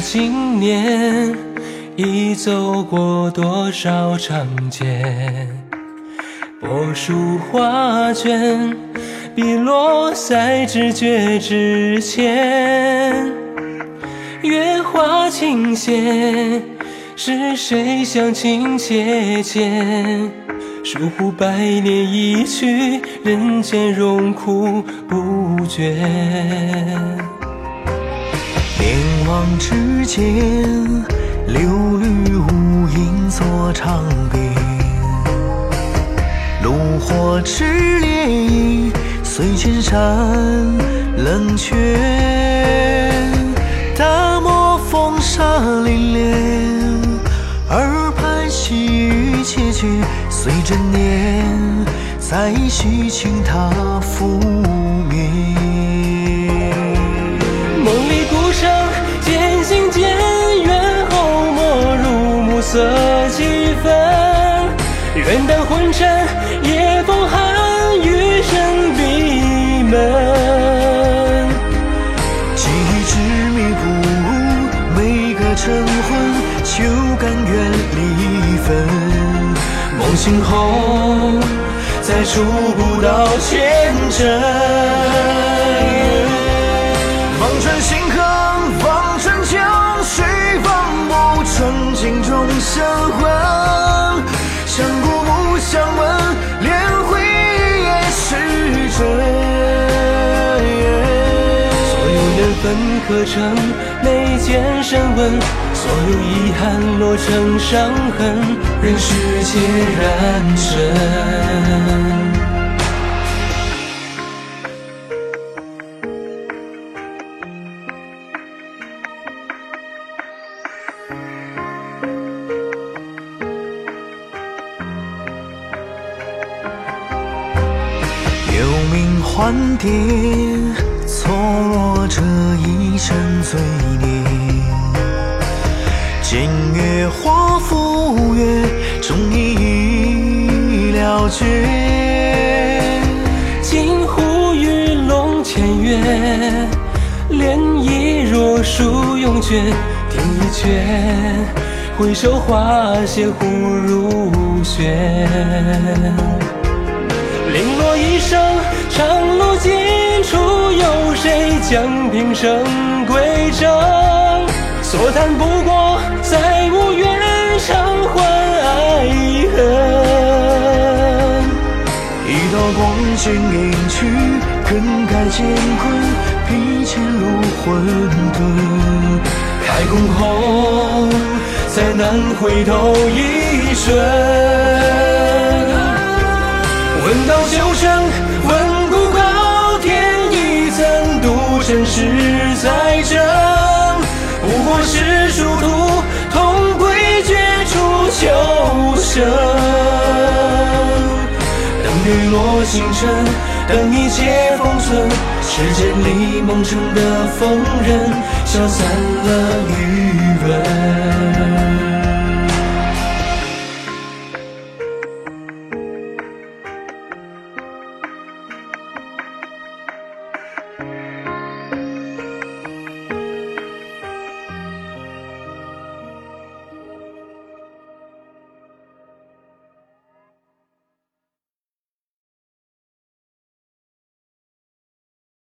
经年，已走过多少长街？柏树画卷，笔落在知觉之前。月华倾斜，是谁相情切切？倏忽百年一去，人间荣枯不绝。念往之间，柳绿无影作长边。炉火炽烈，随千山冷却。大漠风沙凛冽，耳畔细雨切切，随着念，在细情它拂愿当昏尘，夜风寒，余生闭门。记忆执迷不悟，每个晨昏，就甘愿离分。梦醒后，再触不到前尘。分刻成眉间深纹，所有遗憾落成伤痕，任世界染尘。有名幻蝶，错落这一生罪孽。今月花浮月，终已了绝。镜湖鱼龙千月，涟漪若树永绝。听一阙，回首花谢忽如雪。零落一生，长路尽处，有将平生归正？所叹不过，再无缘偿还爱恨。一道光线隐去，更改乾坤，披前路混沌。开弓后，再难回头一瞬。是在争？不过是殊途同归，绝处求生。等日落星辰，等一切封存。时间里梦成的疯人，消散了余温